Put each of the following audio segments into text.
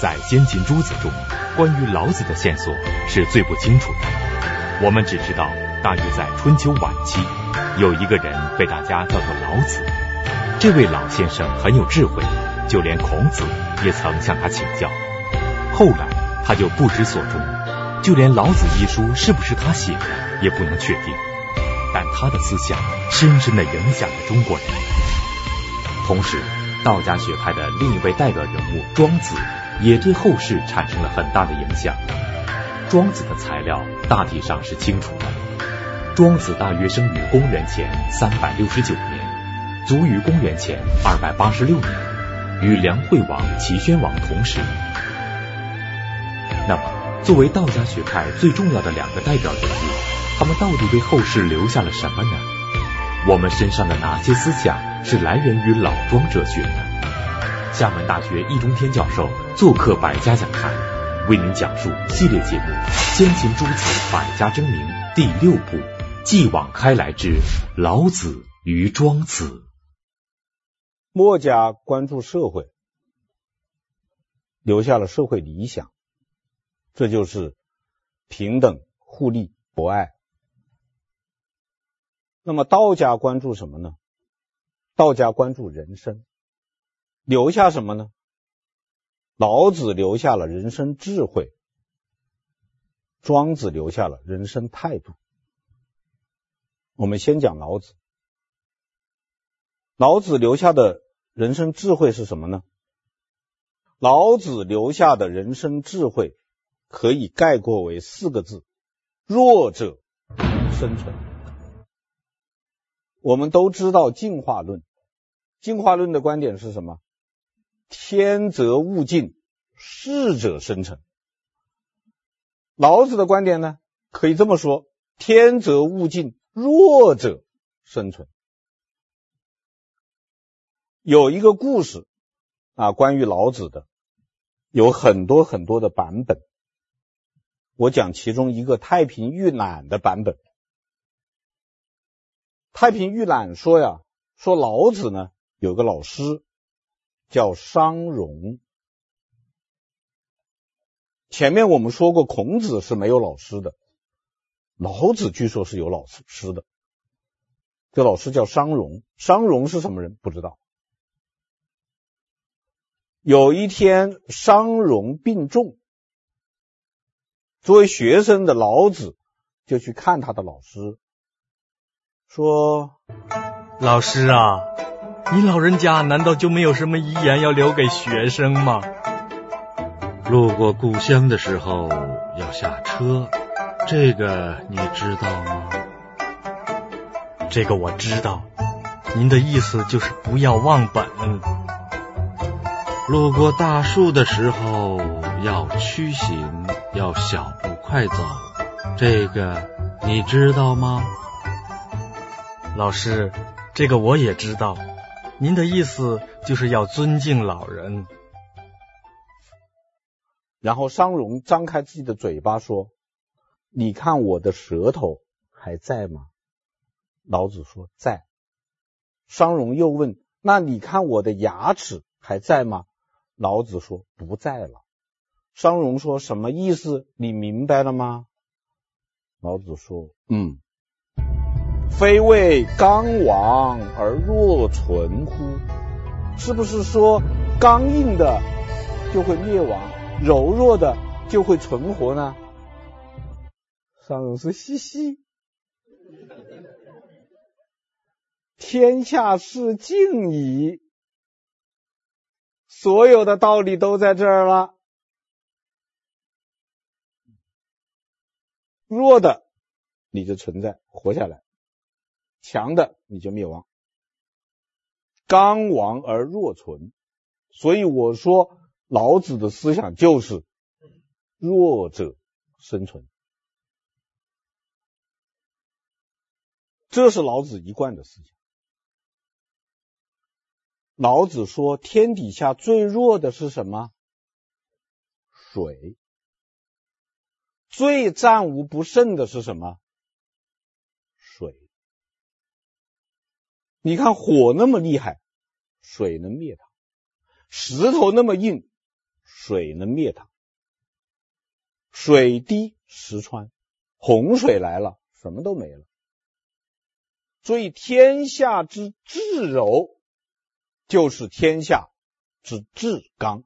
在先秦诸子中，关于老子的线索是最不清楚的。我们只知道，大约在春秋晚期，有一个人被大家叫做老子。这位老先生很有智慧，就连孔子也曾向他请教。后来他就不知所终，就连《老子》一书是不是他写的也不能确定。但他的思想深深地影响了中国人。同时，道家学派的另一位代表人物庄子，也对后世产生了很大的影响。庄子的材料大体上是清楚的。庄子大约生于公元前三百六十九年，卒于公元前二百八十六年，与梁惠王、齐宣王同时。那么，作为道家学派最重要的两个代表人物，他们到底为后世留下了什么呢？我们身上的哪些思想是来源于老庄哲学呢？厦门大学易中天教授做客百家讲坛。为您讲述系列节目《先秦诸子百家争鸣》第六部《继往开来之老子与庄子》。墨家关注社会，留下了社会理想，这就是平等、互利、博爱。那么道家关注什么呢？道家关注人生，留下什么呢？老子留下了人生智慧，庄子留下了人生态度。我们先讲老子。老子留下的人生智慧是什么呢？老子留下的人生智慧可以概括为四个字：弱者生存。我们都知道进化论，进化论的观点是什么？天则物竞，适者生存。老子的观点呢，可以这么说：天则物竞，弱者生存。有一个故事啊，关于老子的，有很多很多的版本。我讲其中一个太平御览的版本。太平御览说呀，说老子呢，有个老师。叫商容。前面我们说过，孔子是没有老师的，老子据说是有老师的。这老师叫商容，商容是什么人？不知道。有一天，商容病重，作为学生的老子就去看他的老师，说：“老师啊。”你老人家难道就没有什么遗言要留给学生吗？路过故乡的时候要下车，这个你知道吗？这个我知道。您的意思就是不要忘本。路过大树的时候要屈行，要小步快走，这个你知道吗？老师，这个我也知道。您的意思就是要尊敬老人。然后商容张开自己的嘴巴说：“你看我的舌头还在吗？”老子说：“在。”商容又问：“那你看我的牙齿还在吗？”老子说：“不在了。”商容说：“什么意思？你明白了吗？”老子说：“嗯。”非为刚亡而弱存乎？是不是说刚硬的就会灭亡，柔弱的就会存活呢？商容说：嘻嘻，天下事静矣，所有的道理都在这儿了。弱的你就存在，活下来。强的你就灭亡，刚亡而弱存，所以我说老子的思想就是弱者生存，这是老子一贯的思想。老子说天底下最弱的是什么？水。最战无不胜的是什么？水你看火那么厉害，水能灭它；石头那么硬，水能灭它。水滴石穿，洪水来了，什么都没了。所以天下之至柔，就是天下之至刚、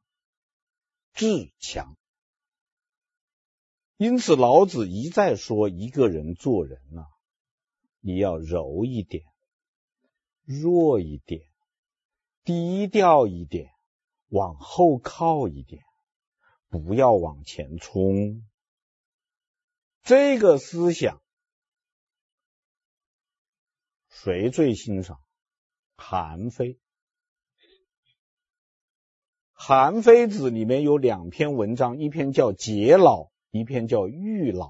至强。因此，老子一再说，一个人做人呐、啊，你要柔一点，弱一点，低调一点，往后靠一点，不要往前冲。这个思想，谁最欣赏？韩非。韩非子里面有两篇文章，一篇叫《解老》。一篇叫《喻老》，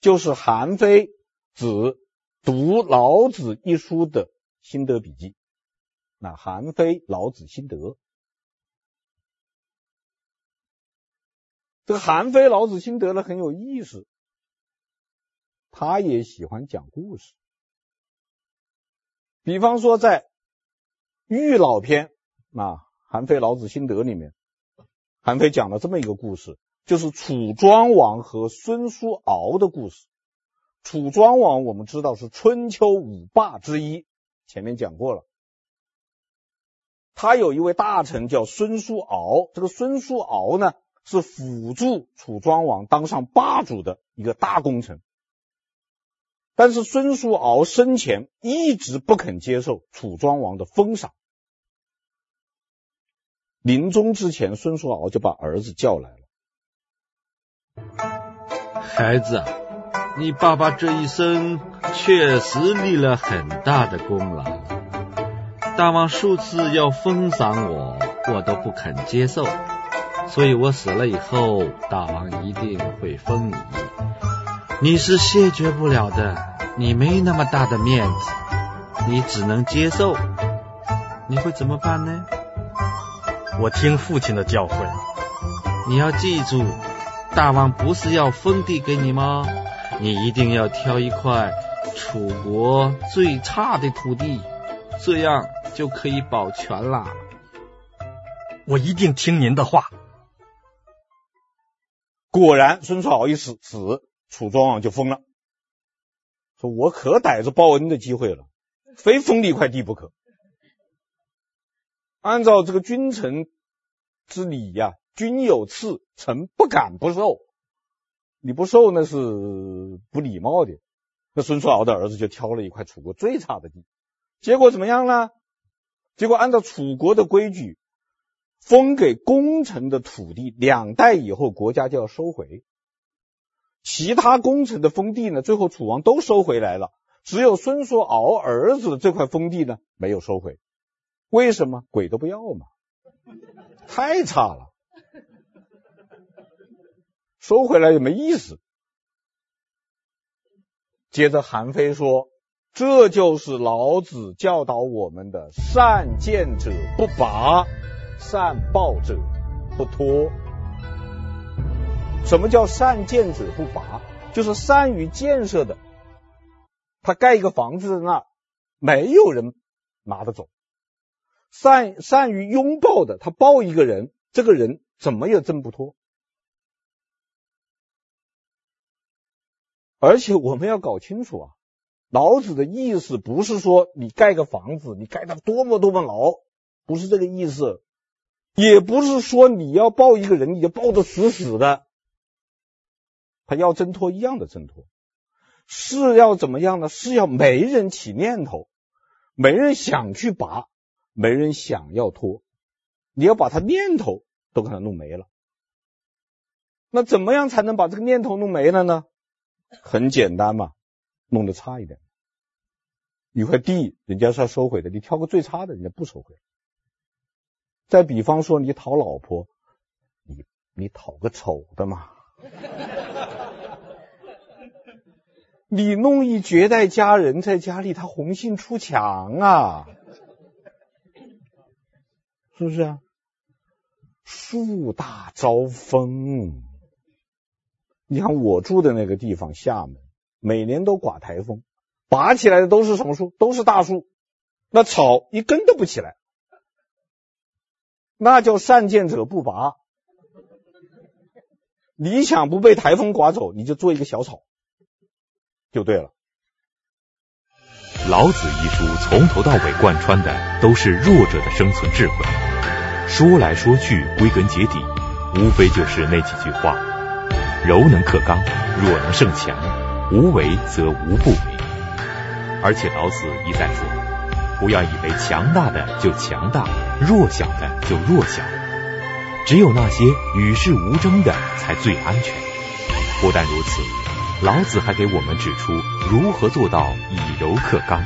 就是韩非子读老子一书的心得笔记。那韩非老子心得，这个韩非老子心得呢很有意思，他也喜欢讲故事。比方说在《喻老篇》啊，韩非老子心得里面，韩非讲了这么一个故事。就是楚庄王和孙叔敖的故事。楚庄王我们知道是春秋五霸之一，前面讲过了。他有一位大臣叫孙叔敖，这个孙叔敖呢是辅助楚庄王当上霸主的一个大功臣。但是孙叔敖生前一直不肯接受楚庄王的封赏。临终之前，孙叔敖就把儿子叫来了。孩子，你爸爸这一生确实立了很大的功劳。大王数次要封赏我，我都不肯接受，所以我死了以后，大王一定会封你。你是谢绝不了的，你没那么大的面子，你只能接受。你会怎么办呢？我听父亲的教诲。你要记住。大王不是要封地给你吗？你一定要挑一块楚国最差的土地，这样就可以保全了。我一定听您的话。果然，孙叔敖一死，死，楚庄王就疯了，说我可逮着报恩的机会了，非封你一块地不可。按照这个君臣之礼呀、啊。君有赐，臣不敢不受。你不受那是不礼貌的。那孙叔敖的儿子就挑了一块楚国最差的地，结果怎么样呢？结果按照楚国的规矩，封给功臣的土地两代以后国家就要收回，其他功臣的封地呢，最后楚王都收回来了，只有孙叔敖儿子的这块封地呢没有收回。为什么？鬼都不要嘛，太差了。收回来也没意思。接着韩非说：“这就是老子教导我们的‘善建者不拔，善抱者不脱’。什么叫‘善建者不拔’？就是善于建设的，他盖一个房子在那，没有人拿得走；善善于拥抱的，他抱一个人，这个人怎么也挣不脱。”而且我们要搞清楚啊，老子的意思不是说你盖个房子，你盖得多么多么牢，不是这个意思，也不是说你要抱一个人，你就抱得死死的，他要挣脱一样的挣脱，是要怎么样呢？是要没人起念头，没人想去拔，没人想要脱，你要把他念头都给他弄没了。那怎么样才能把这个念头弄没了呢？很简单嘛，弄得差一点，一块地人家是要收回的，你挑个最差的，人家不收回。再比方说你讨老婆，你你讨个丑的嘛，你弄一绝代佳人在家里，他红杏出墙啊，是不是啊？树大招风。你看我住的那个地方，厦门每年都刮台风，拔起来的都是什么树？都是大树，那草一根都不起来，那叫善建者不拔。你想不被台风刮走，你就做一个小草，就对了。老子一书从头到尾贯穿的都是弱者的生存智慧，说来说去，归根结底，无非就是那几句话：柔能克刚，弱能胜强，无为则无不为。而且老子一再说，不要以为强大的就强大，弱小的就弱小，只有那些与世无争的才最安全。不但如此，老子还给我们指出如何做到以柔克刚。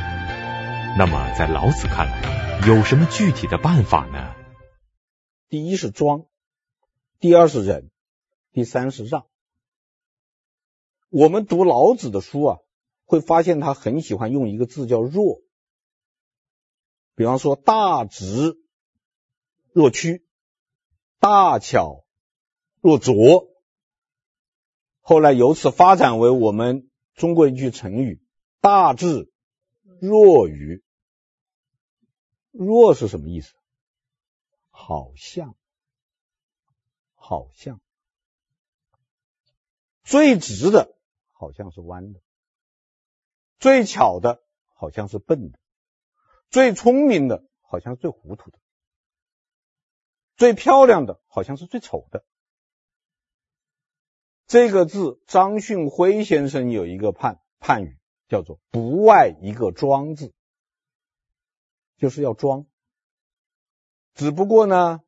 那么，在老子看来，有什么具体的办法呢？第一是庄，第二是忍，第三是让。我们读老子的书啊，会发现他很喜欢用一个字叫弱。比方说，大直若屈，大巧若拙。后来由此发展为我们中国一句成语：大智若愚。弱是什么意思？好像，好像。最直的好像是弯的，最巧的好像是笨的，最聪明的好像是最糊涂的，最漂亮的好像是最丑的。这个字，张训辉先生有一个判判语，叫做“不外一个庄字”，就是要装。只不过呢，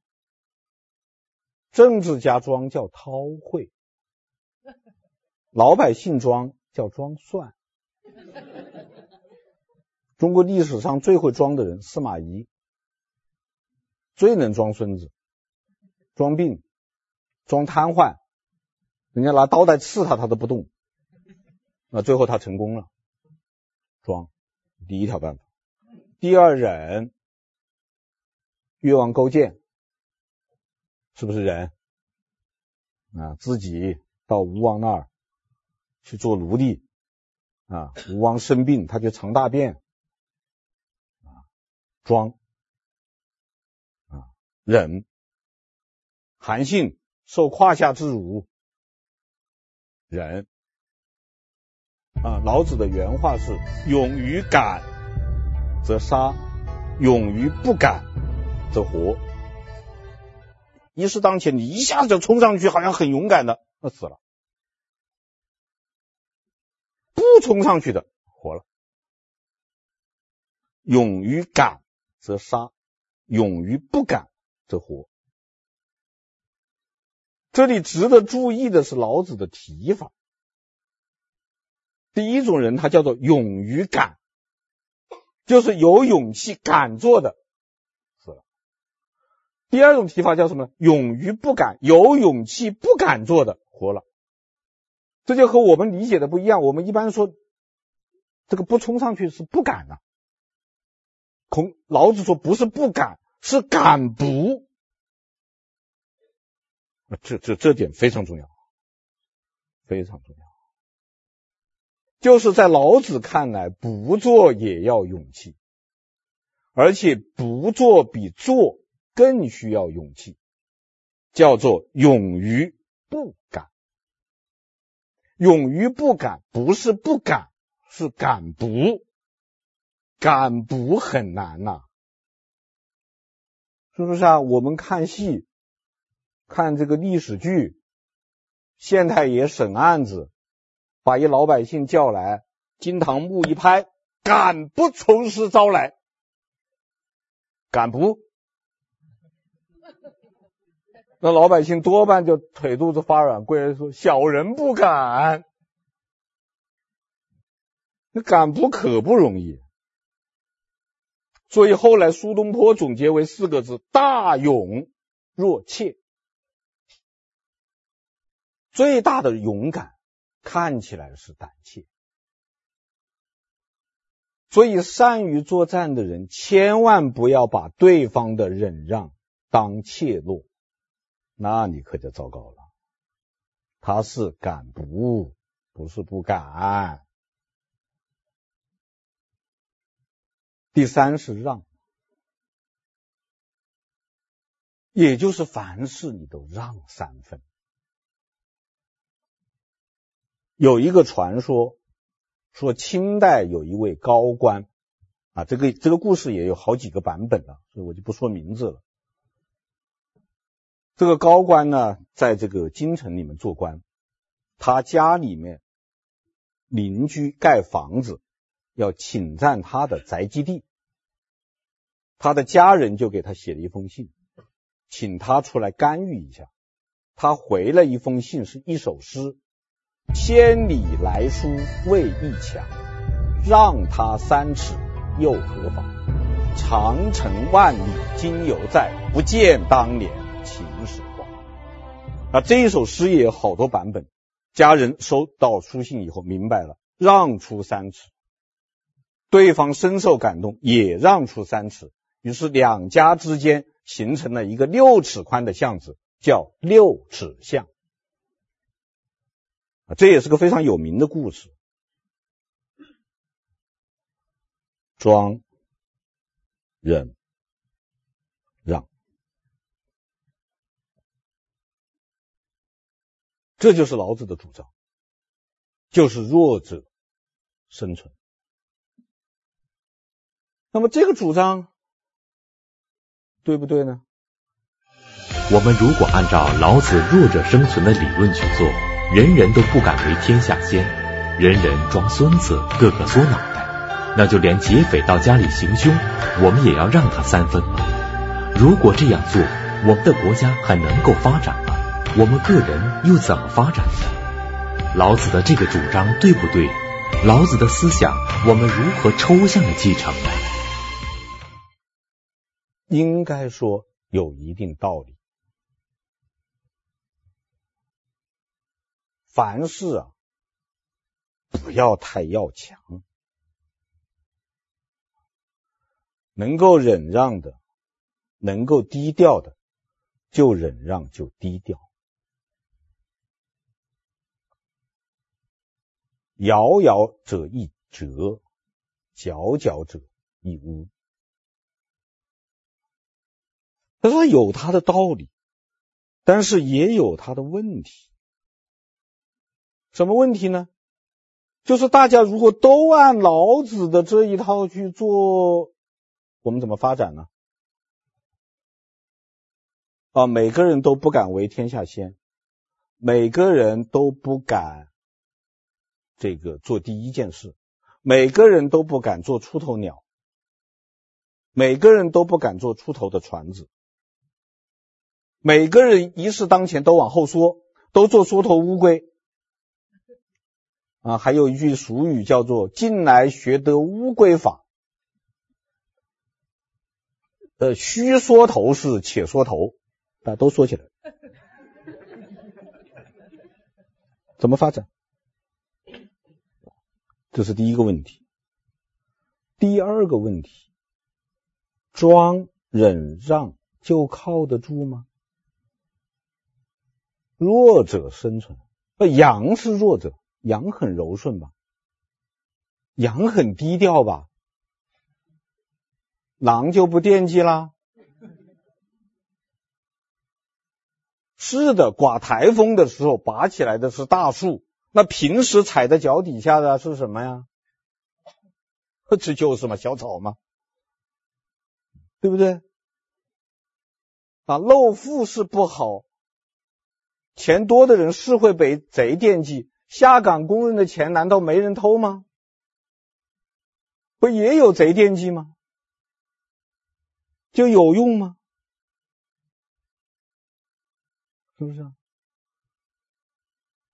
政治家装叫韬晦，老百姓装叫装蒜。中国历史上最会装的人，司马懿，最能装孙子，装病，装瘫痪。人家拿刀带刺他，他都不动。那最后他成功了，装，第一条办法。第二忍，越王勾践是不是忍？啊，自己到吴王那儿去做奴隶啊，吴王生病，他就藏大便啊，装啊，忍。韩信受胯下之辱。忍啊！老子的原话是：勇于敢则杀，勇于不敢则活。一事当前，你一下子就冲上去，好像很勇敢的，那死了；不冲上去的，活了。勇于敢则杀，勇于不敢则活。这里值得注意的是老子的提法。第一种人，他叫做勇于敢，就是有勇气敢做的，死了。第二种提法叫什么？勇于不敢，有勇气不敢做的，活了。这就和我们理解的不一样。我们一般说，这个不冲上去是不敢的。孔老子说不是不敢，是敢不。这这这点非常重要，非常重要。就是在老子看来，不做也要勇气，而且不做比做更需要勇气，叫做勇于不敢。勇于不敢不是不敢，是敢不。敢不很难呐，是不是啊？我们看戏。看这个历史剧，县太爷审案子，把一老百姓叫来，金堂木一拍，敢不从实招来？敢不？那老百姓多半就腿肚子发软，跪着说：“小人不敢。”那敢不可不容易。所以后来苏东坡总结为四个字：大勇若怯。最大的勇敢看起来是胆怯，所以善于作战的人千万不要把对方的忍让当怯懦，那你可就糟糕了。他是敢不，不是不敢。第三是让，也就是凡事你都让三分。有一个传说，说清代有一位高官啊，这个这个故事也有好几个版本了，所以我就不说名字了。这个高官呢，在这个京城里面做官，他家里面邻居盖房子要侵占他的宅基地，他的家人就给他写了一封信，请他出来干预一下。他回了一封信，是一首诗。千里来书为一墙，让他三尺又何妨？长城万里今犹在，不见当年秦始皇。啊，这一首诗也有好多版本。家人收到书信以后明白了，让出三尺，对方深受感动，也让出三尺，于是两家之间形成了一个六尺宽的巷子，叫六尺巷。这也是个非常有名的故事。庄、忍、让，这就是老子的主张，就是弱者生存。那么这个主张对不对呢？我们如果按照老子弱者生存的理论去做。人人都不敢为天下先，人人装孙子，个个缩脑袋，那就连劫匪到家里行凶，我们也要让他三分吗？如果这样做，我们的国家还能够发展？我们个人又怎么发展呢？老子的这个主张对不对？老子的思想，我们如何抽象的继承呢？应该说有一定道理。凡事啊，不要太要强，能够忍让的，能够低调的，就忍让就低调。遥遥者一折，皎皎者一屋。他说有他的道理，但是也有他的问题。什么问题呢？就是大家如果都按老子的这一套去做，我们怎么发展呢？啊，每个人都不敢为天下先，每个人都不敢这个做第一件事，每个人都不敢做出头鸟，每个人都不敢做出头的船子，每个人一事当前都往后缩，都做缩头乌龟。啊，还有一句俗语叫做“近来学得乌龟法”，呃，须缩头是且缩头，大家都缩起来，怎么发展？这是第一个问题。第二个问题，庄忍让就靠得住吗？弱者生存，呃，羊是弱者。羊很柔顺吧？羊很低调吧？狼就不惦记啦？是的，刮台风的时候拔起来的是大树，那平时踩在脚底下的是什么呀？这就是嘛，小草嘛，对不对？啊，露富是不好，钱多的人是会被贼惦记。下岗工人的钱难道没人偷吗？不也有贼惦记吗？就有用吗？是不是啊？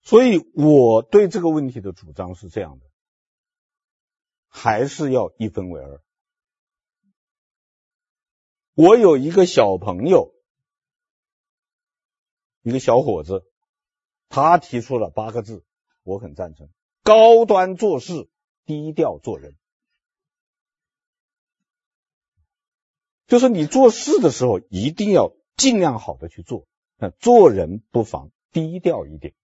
所以我对这个问题的主张是这样的，还是要一分为二。我有一个小朋友，一个小伙子，他提出了八个字。我很赞成，高端做事，低调做人。就是你做事的时候，一定要尽量好的去做。那做人不妨低调一点。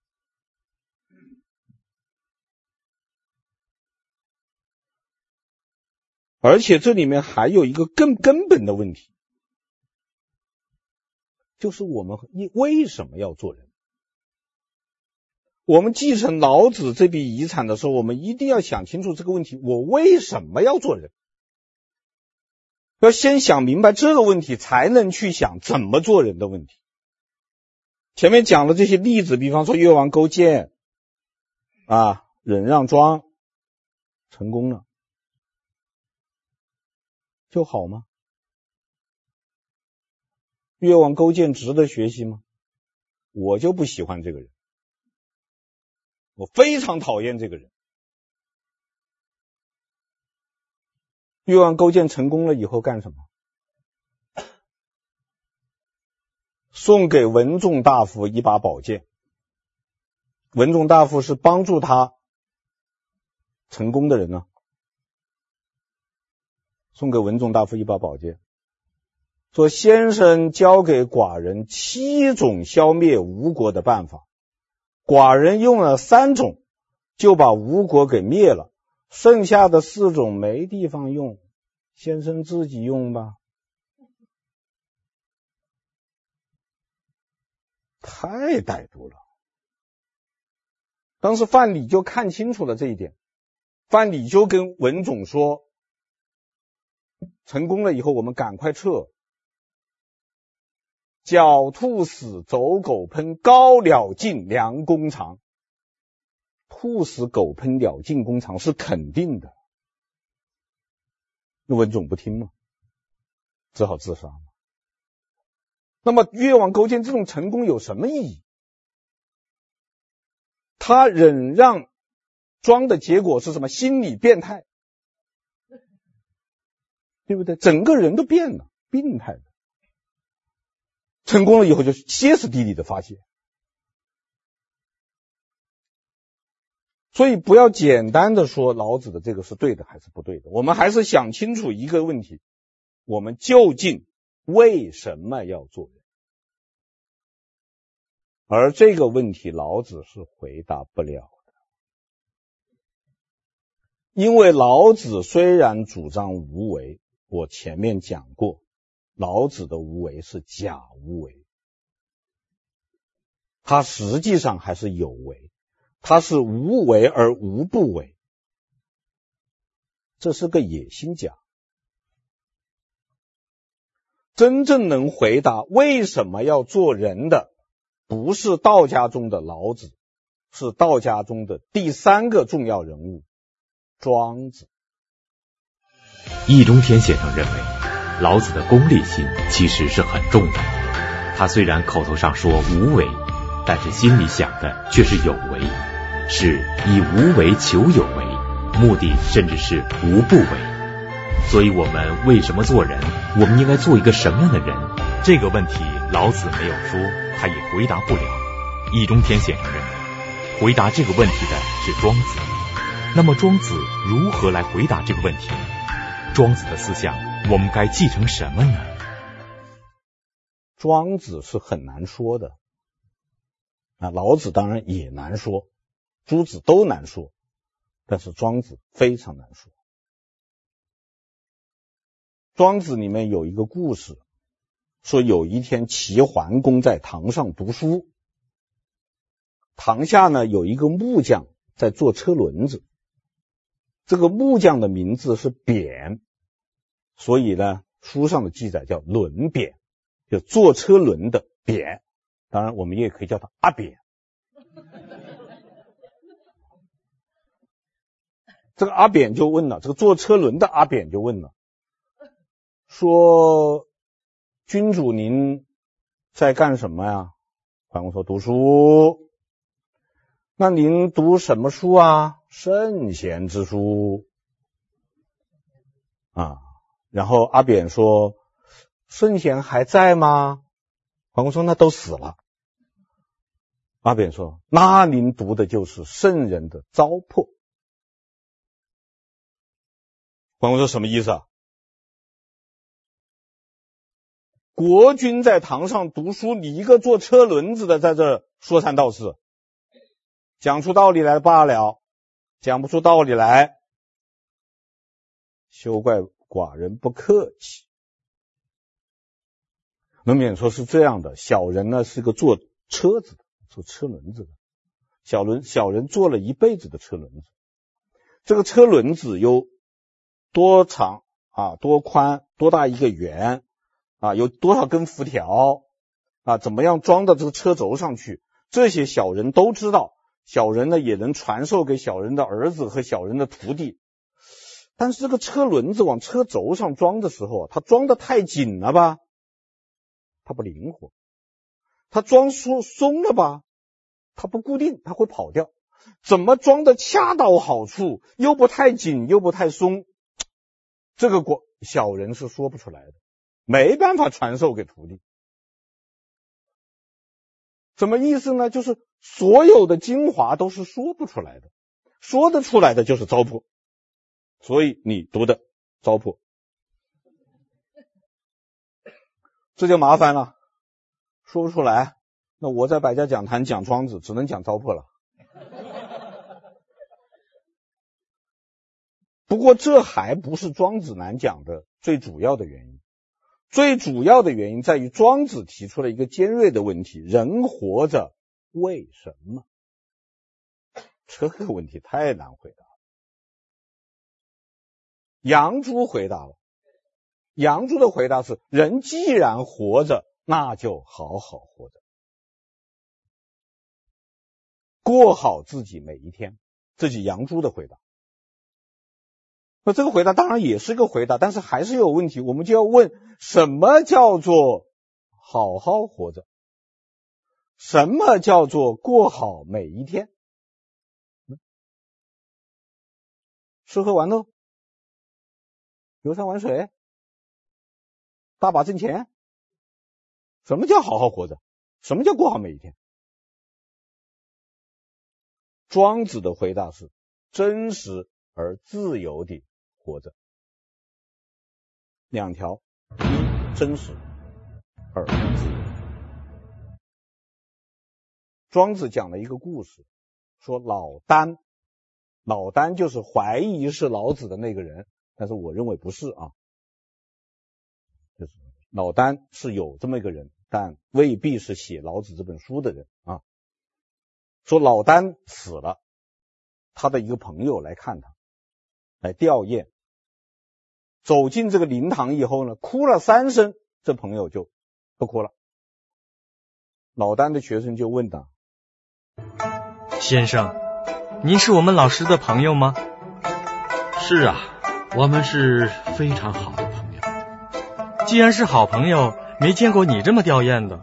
而且这里面还有一个更根本的问题，就是我们为什么要做人？我们继承老子这笔遗产的时候，我们一定要想清楚这个问题：我为什么要做人？要先想明白这个问题，才能去想怎么做人的问题。前面讲的这些例子，比方说越王勾践啊，忍让庄成功了，就好吗？越王勾践值得学习吗？我就不喜欢这个人。我非常讨厌这个人。越王勾践成功了以后干什么？送给文仲大夫一把宝剑。文仲大夫是帮助他成功的人呢。送给文种大夫一把宝剑，说：“先生教给寡人七种消灭吴国的办法。”寡人用了三种，就把吴国给灭了，剩下的四种没地方用，先生自己用吧。太歹毒了。当时范蠡就看清楚了这一点，范蠡就跟文种说：“成功了以后，我们赶快撤。”狡兔死，走狗烹，高鸟尽，良弓藏。兔死狗烹，鸟尽弓藏是肯定的。那文种不听嘛，只好自杀。那么越王勾践这种成功有什么意义？他忍让庄的结果是什么？心理变态，对不对？整个人都变了，病态的。成功了以后就歇斯底里的发泄，所以不要简单的说老子的这个是对的还是不对的，我们还是想清楚一个问题：我们究竟为什么要做人？而这个问题老子是回答不了的，因为老子虽然主张无为，我前面讲过。老子的无为是假无为，他实际上还是有为，他是无为而无不为，这是个野心家。真正能回答为什么要做人的，不是道家中的老子，是道家中的第三个重要人物——庄子。易中天先生认为。老子的功利心其实是很重的，他虽然口头上说无为，但是心里想的却是有为，是以无为求有为，目的甚至是无不为。所以，我们为什么做人？我们应该做一个什么样的人？这个问题，老子没有说，他也回答不了。易中天先生认为，回答这个问题的是庄子。那么，庄子如何来回答这个问题？庄子的思想。我们该继承什么呢？庄子是很难说的，啊，老子当然也难说，诸子都难说，但是庄子非常难说。庄子里面有一个故事，说有一天齐桓公在堂上读书，堂下呢有一个木匠在做车轮子，这个木匠的名字是扁。所以呢，书上的记载叫轮扁，就坐车轮的扁。当然，我们也可以叫他阿扁。这个阿扁就问了，这个坐车轮的阿扁就问了，说：“君主您在干什么呀？”桓公说：“读书。”那您读什么书啊？圣贤之书啊。然后阿扁说：“圣贤还在吗？”桓公说：“那都死了。”阿扁说：“那您读的就是圣人的糟粕。”桓公说：“什么意思啊？”国君在堂上读书，你一个坐车轮子的在这说三道四，讲出道理来罢了，讲不出道理来，休怪。寡人不客气。能免说是这样的，小人呢是个做车子的，做车轮子的，小轮小人做了一辈子的车轮子，这个车轮子有多长啊？多宽？多大一个圆？啊？有多少根辐条？啊？怎么样装到这个车轴上去？这些小人都知道，小人呢也能传授给小人的儿子和小人的徒弟。但是这个车轮子往车轴上装的时候，它装的太紧了吧？它不灵活。它装松松了吧？它不固定，它会跑掉。怎么装的恰到好处，又不太紧，又不太松？这个国小人是说不出来的，没办法传授给徒弟。什么意思呢？就是所有的精华都是说不出来的，说得出来的就是糟粕，所以你读的糟粕，这就麻烦了，说不出来。那我在百家讲坛讲庄子，只能讲糟粕了。不过这还不是庄子难讲的最主要的原因。最主要的原因在于庄子提出了一个尖锐的问题：人活着为什么？这个问题太难回答了。杨朱回答了，杨朱的回答是：人既然活着，那就好好活着，过好自己每一天。这是杨朱的回答。那这个回答当然也是个回答，但是还是有问题。我们就要问：什么叫做好好活着？什么叫做过好每一天？吃喝玩乐、游山玩水、大把挣钱？什么叫好好活着？什么叫过好每一天？庄子的回答是：真实而自由的。活着，两条：一真实，二自由。庄子讲了一个故事，说老聃，老聃就是怀疑是老子的那个人，但是我认为不是啊，就是老聃是有这么一个人，但未必是写老子这本书的人啊。说老聃死了，他的一个朋友来看他，来吊唁。走进这个灵堂以后呢，哭了三声，这朋友就不哭了。老丹的学生就问道：“先生，您是我们老师的朋友吗？”“是啊，我们是非常好的朋友。”“既然是好朋友，没见过你这么吊唁的，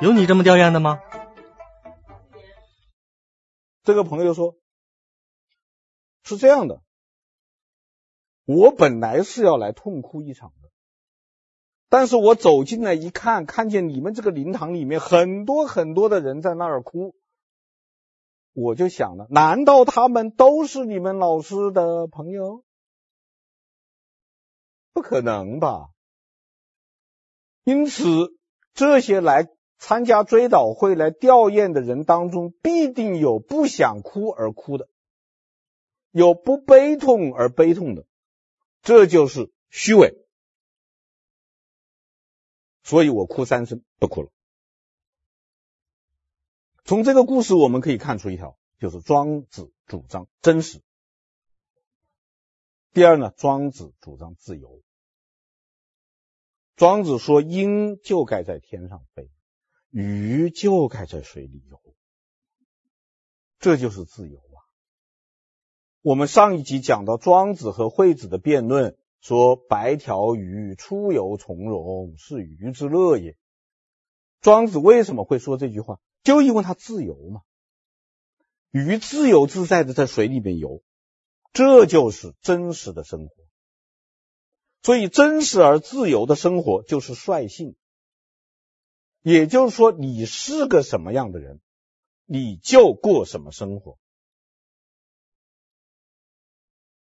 有你这么吊唁的吗？”这个朋友说：“是这样的。”我本来是要来痛哭一场的，但是我走进来一看，看见你们这个灵堂里面很多很多的人在那儿哭，我就想了，难道他们都是你们老师的朋友？不可能吧？因此，这些来参加追悼会、来吊唁的人当中，必定有不想哭而哭的，有不悲痛而悲痛的。这就是虚伪，所以我哭三声，不哭了。从这个故事我们可以看出一条，就是庄子主张真实。第二呢，庄子主张自由。庄子说，鹰就该在天上飞，鱼就该在水里游，这就是自由啊。我们上一集讲到庄子和惠子的辩论，说白条鱼出游从容，是鱼之乐也。庄子为什么会说这句话？就因为它自由嘛。鱼自由自在的在水里面游，这就是真实的生活。所以，真实而自由的生活就是率性。也就是说，你是个什么样的人，你就过什么生活。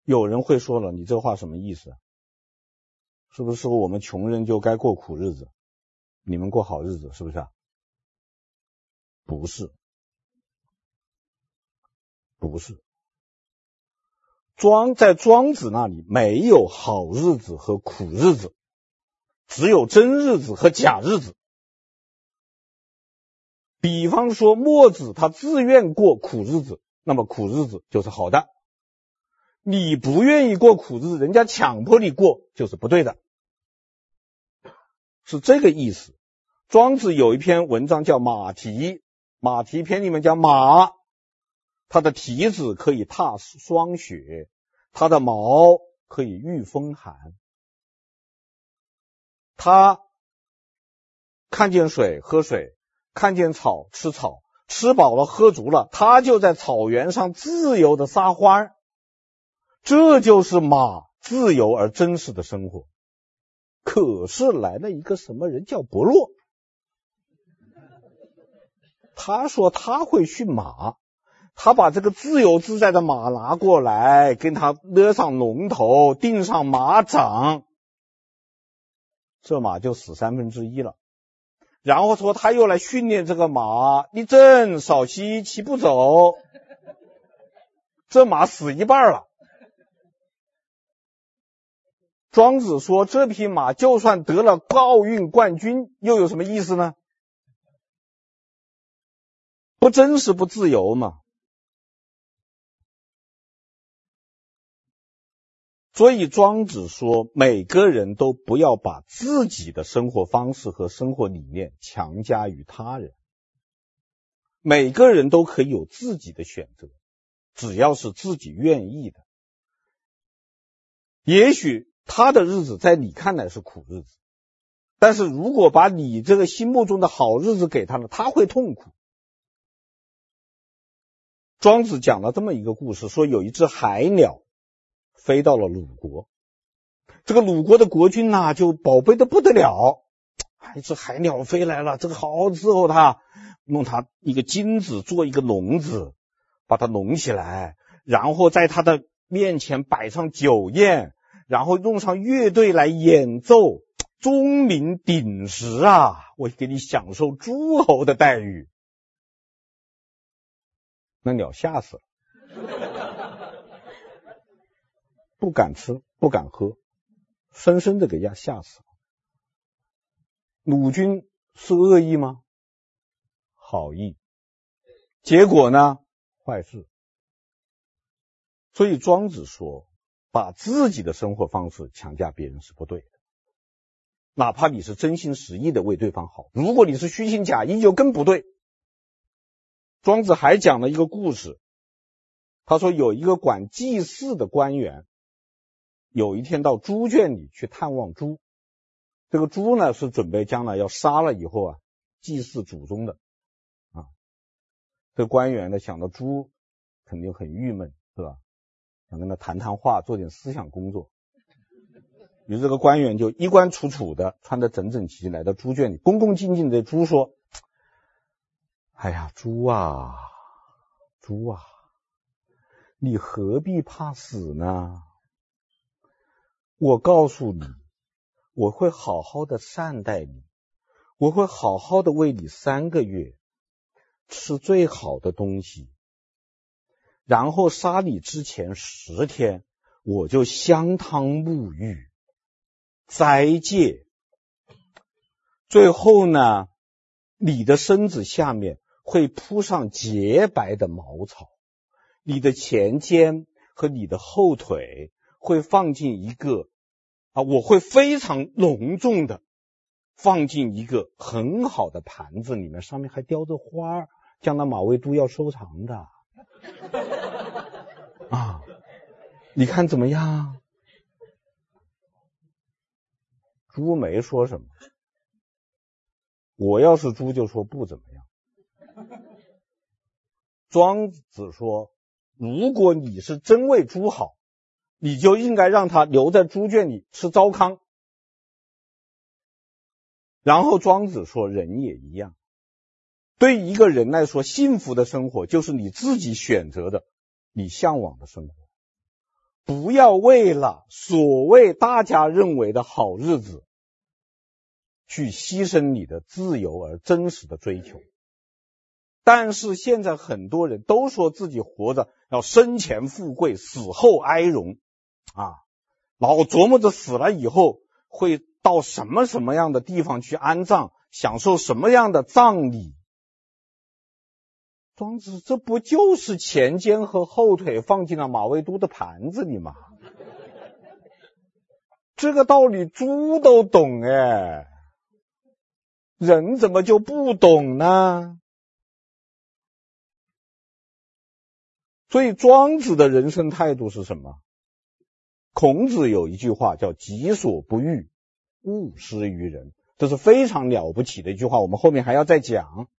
有人会说了，你这话什么意思？是不是说我们穷人就该过苦日子，你们过好日子，是不是啊？不是，不是。庄在庄子那里没有好日子和苦日子，只有真日子和假日子。比方说墨子他自愿过苦日子，那么苦日子就是好的；你不愿意过苦日子，人家强迫你过就是不对的，是这个意思。庄子有一篇文章叫《马蹄》，《马蹄篇》里面讲马，它的蹄子可以踏霜雪，它的毛可以御风寒。它看见水喝水，看见草吃草，吃饱了喝足了，它就在草原上自由的撒欢儿。这就是马自由而真实的生活。可是来了一个什么人叫伯乐，他说他会驯马，他把这个自由自在的马拿过来，跟他勒上龙头，钉上马掌。这马就死三分之一了，然后说他又来训练这个马，你正少吸气不走，这马死一半了。庄子说这匹马就算得了奥运冠军，又有什么意思呢？不真实不自由嘛。所以庄子说，每个人都不要把自己的生活方式和生活理念强加于他人。每个人都可以有自己的选择，只要是自己愿意的。也许他的日子在你看来是苦日子，但是如果把你这个心目中的好日子给他了，他会痛苦。庄子讲了这么一个故事，说有一只海鸟。飞到了鲁国，这个鲁国的国君呐，就宝贝的不得了。一只海鸟飞来了，这个好伺候它，弄它一个金子做一个笼子，把它笼起来，然后在它的面前摆上酒宴，然后用上乐队来演奏，钟鸣鼎食啊，我给你享受诸侯的待遇。那鸟吓死了。不敢吃，不敢喝，深深的给人家吓死了。鲁君是恶意吗？好意。结果呢？坏事。所以庄子说，把自己的生活方式强加别人是不对的，哪怕你是真心实意的为对方好，如果你是虚情假意，就更不对。庄子还讲了一个故事，他说有一个管祭祀的官员。有一天到猪圈里去探望猪，这个猪呢是准备将来要杀了以后啊祭祀祖宗的啊。这官员呢想到猪肯定很郁闷，是吧？想跟他谈谈话，做点思想工作。于是这个官员就衣冠楚楚的，穿得整整齐齐来到猪圈里，恭恭敬敬的猪说：“哎呀，猪啊，猪啊，你何必怕死呢？”我告诉你，我会好好的善待你，我会好好的喂你三个月，吃最好的东西，然后杀你之前十天，我就香汤沐浴，斋戒，最后呢，你的身子下面会铺上洁白的茅草，你的前肩和你的后腿会放进一个。啊，我会非常隆重的放进一个很好的盘子里面，上面还雕着花，将来马未都要收藏的。啊，你看怎么样？猪没说什么，我要是猪就说不怎么样。庄子说，如果你是真为猪好。你就应该让它留在猪圈里吃糟糠。然后庄子说，人也一样，对一个人来说，幸福的生活就是你自己选择的，你向往的生活。不要为了所谓大家认为的好日子，去牺牲你的自由而真实的追求。但是现在很多人都说自己活着要生前富贵，死后哀荣。啊，老琢磨着死了以后会到什么什么样的地方去安葬，享受什么样的葬礼。庄子，这不就是前肩和后腿放进了马未都的盘子里吗？这个道理猪都懂哎，人怎么就不懂呢？所以庄子的人生态度是什么？孔子有一句话叫“己所不欲，勿施于人”，这是非常了不起的一句话。我们后面还要再讲。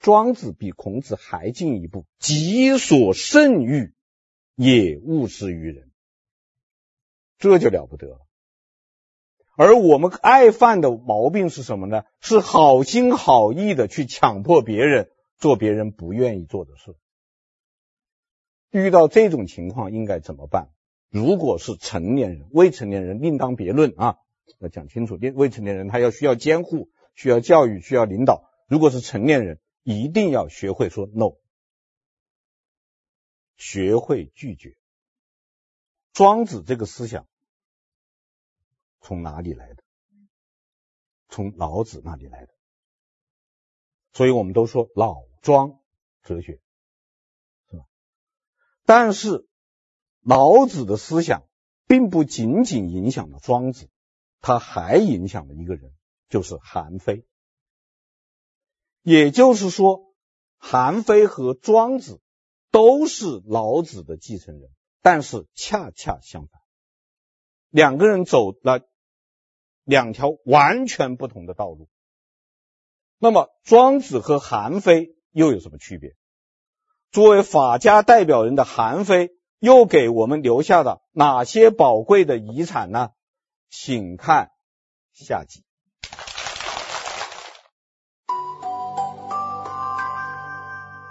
庄子比孔子还进一步，“己所甚欲，也勿施于人”，这就了不得了。而我们爱犯的毛病是什么呢？是好心好意的去强迫别人做别人不愿意做的事。遇到这种情况应该怎么办？如果是成年人，未成年人另当别论啊，要讲清楚。未成年人他要需要监护、需要教育、需要领导。如果是成年人，一定要学会说 no，学会拒绝。庄子这个思想从哪里来的？从老子那里来的。所以我们都说老庄哲学。但是老子的思想并不仅仅影响了庄子，他还影响了一个人，就是韩非。也就是说，韩非和庄子都是老子的继承人，但是恰恰相反，两个人走了两条完全不同的道路。那么，庄子和韩非又有什么区别？作为法家代表人的韩非又给我们留下了哪些宝贵的遗产呢？请看下集。